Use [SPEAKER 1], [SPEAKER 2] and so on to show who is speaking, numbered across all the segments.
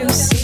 [SPEAKER 1] people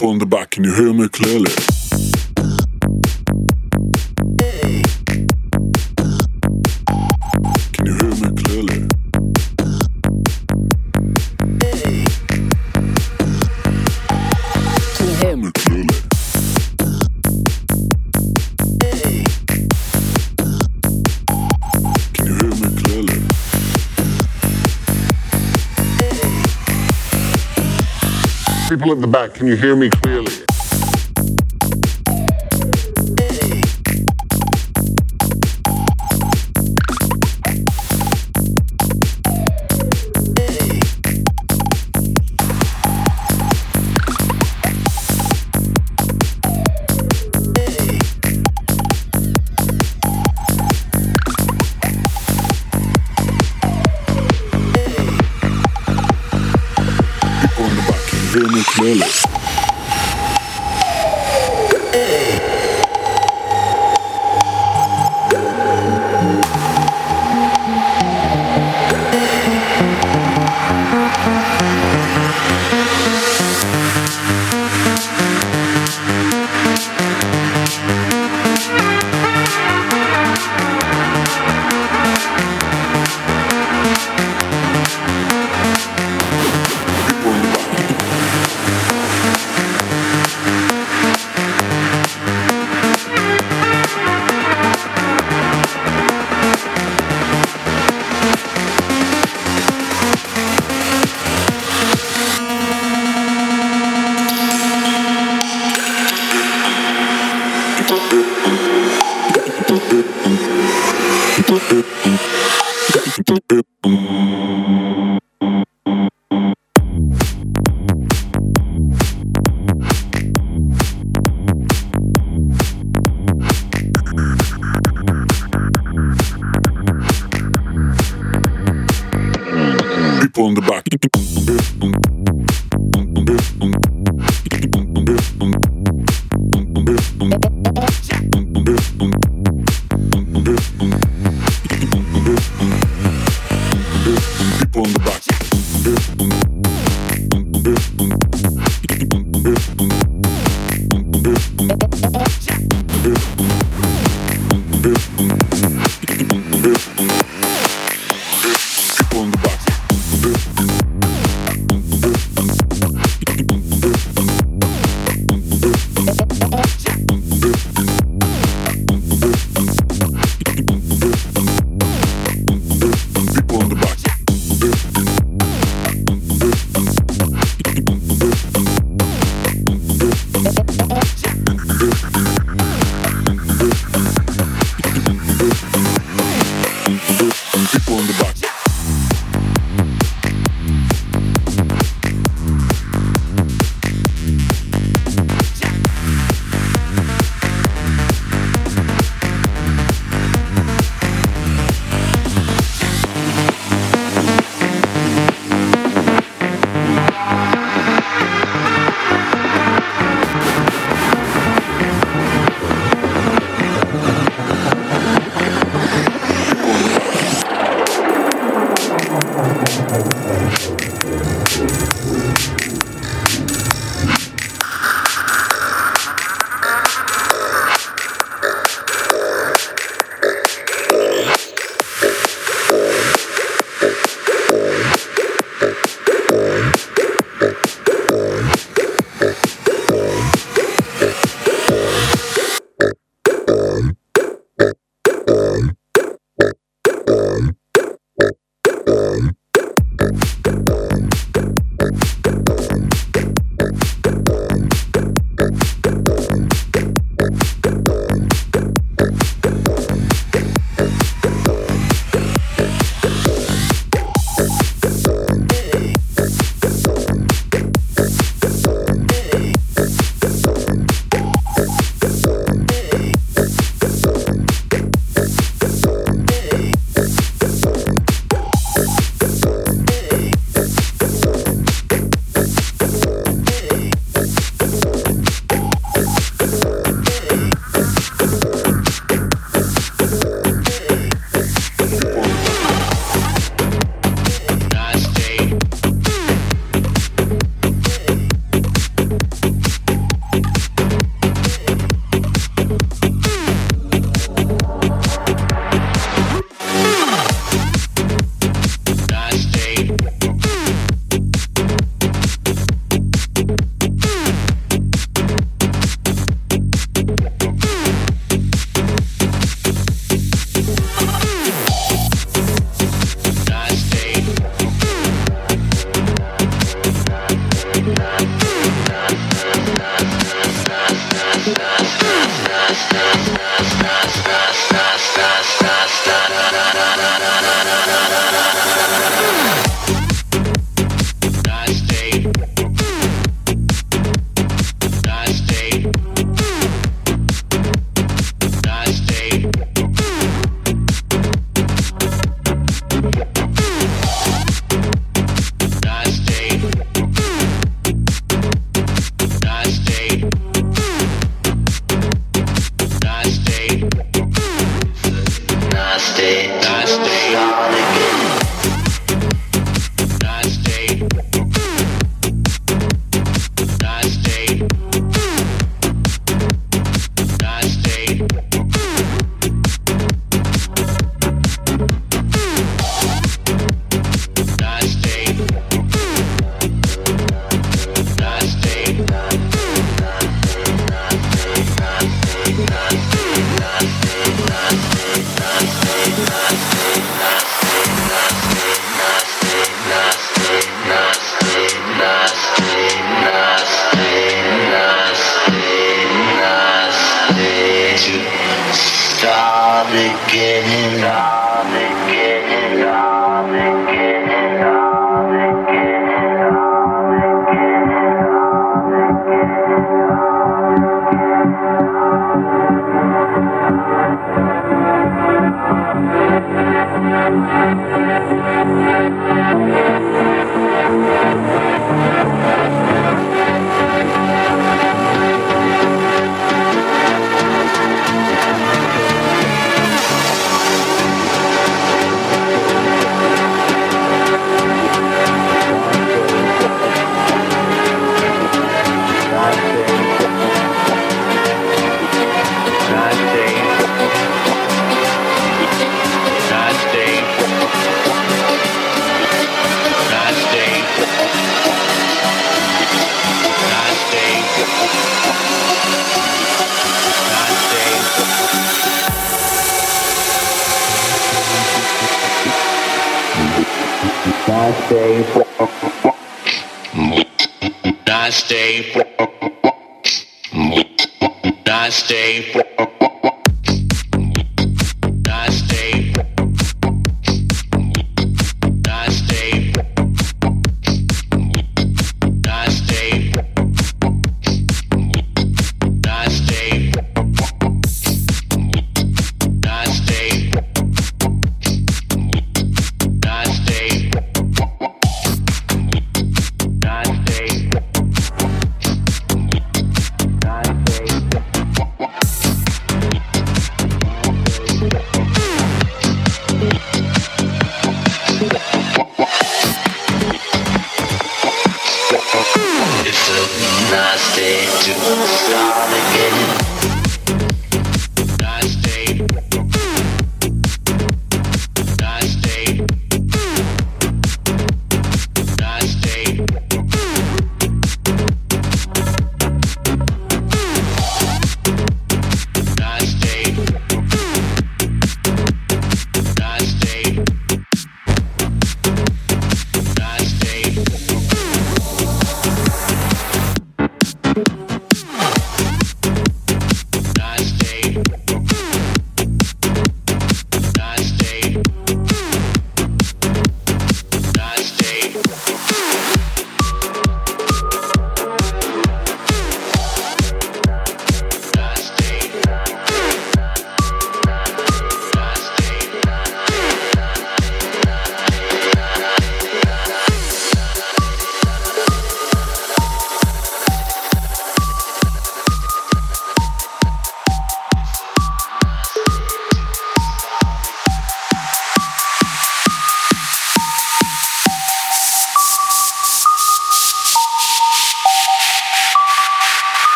[SPEAKER 1] at the back, can you hear me clearly?
[SPEAKER 2] People
[SPEAKER 3] hear me
[SPEAKER 4] back.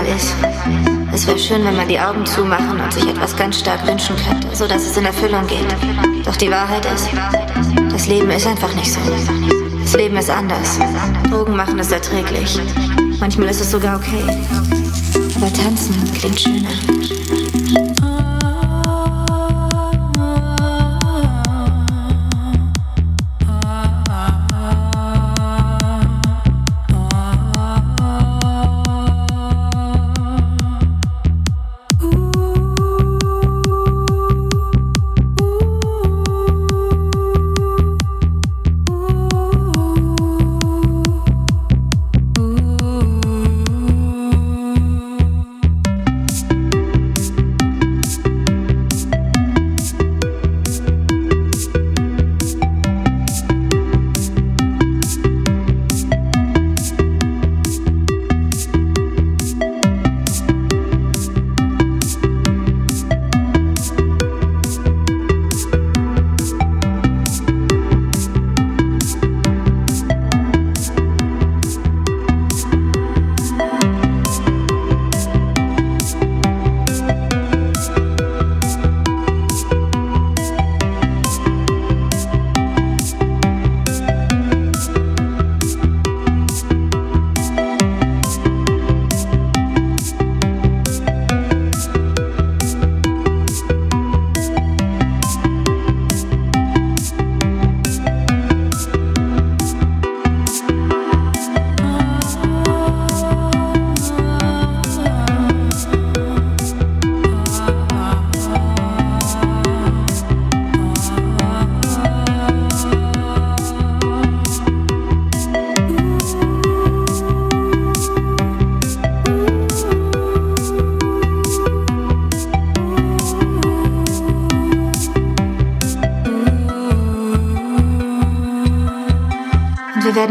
[SPEAKER 5] Einmal ist. Es wäre schön, wenn man die Augen zumachen und sich etwas ganz stark wünschen könnte, so dass es in Erfüllung geht. Doch die Wahrheit ist, das Leben ist einfach nicht so. Das Leben ist anders. Drogen machen es erträglich. Manchmal ist es sogar okay. Aber tanzen klingt schöner.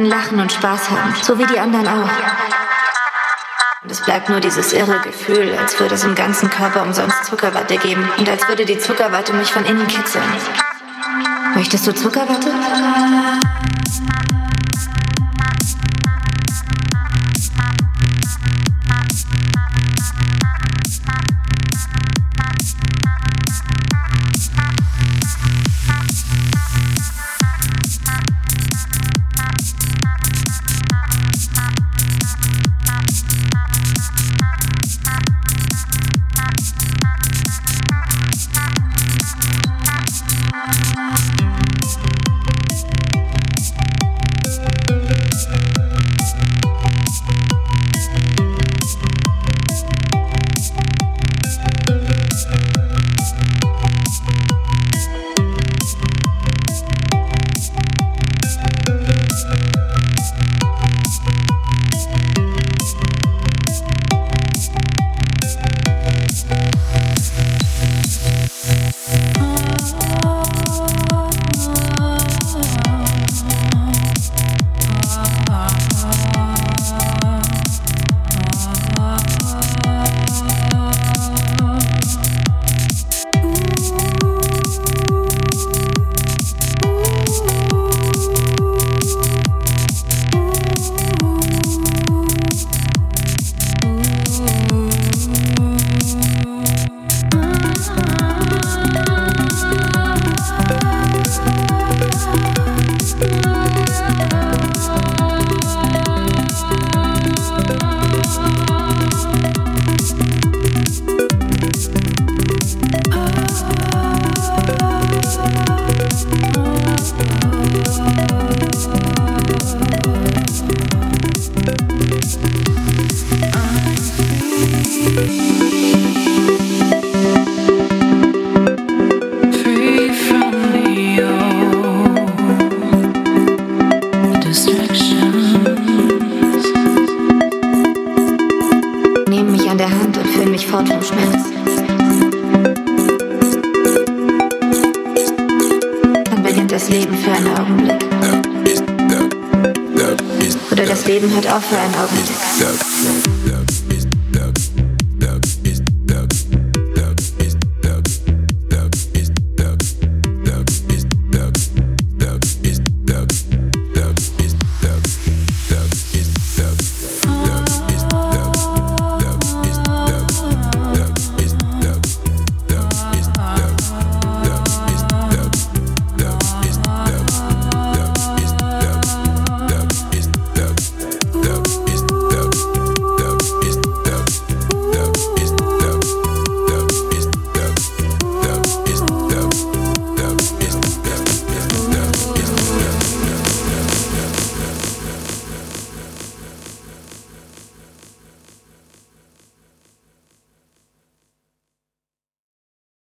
[SPEAKER 5] Lachen und Spaß haben, so wie die anderen auch. Und es bleibt nur dieses irre Gefühl, als würde es im ganzen Körper umsonst Zuckerwatte geben und als würde die Zuckerwatte mich von innen kitzeln. Möchtest du Zuckerwatte?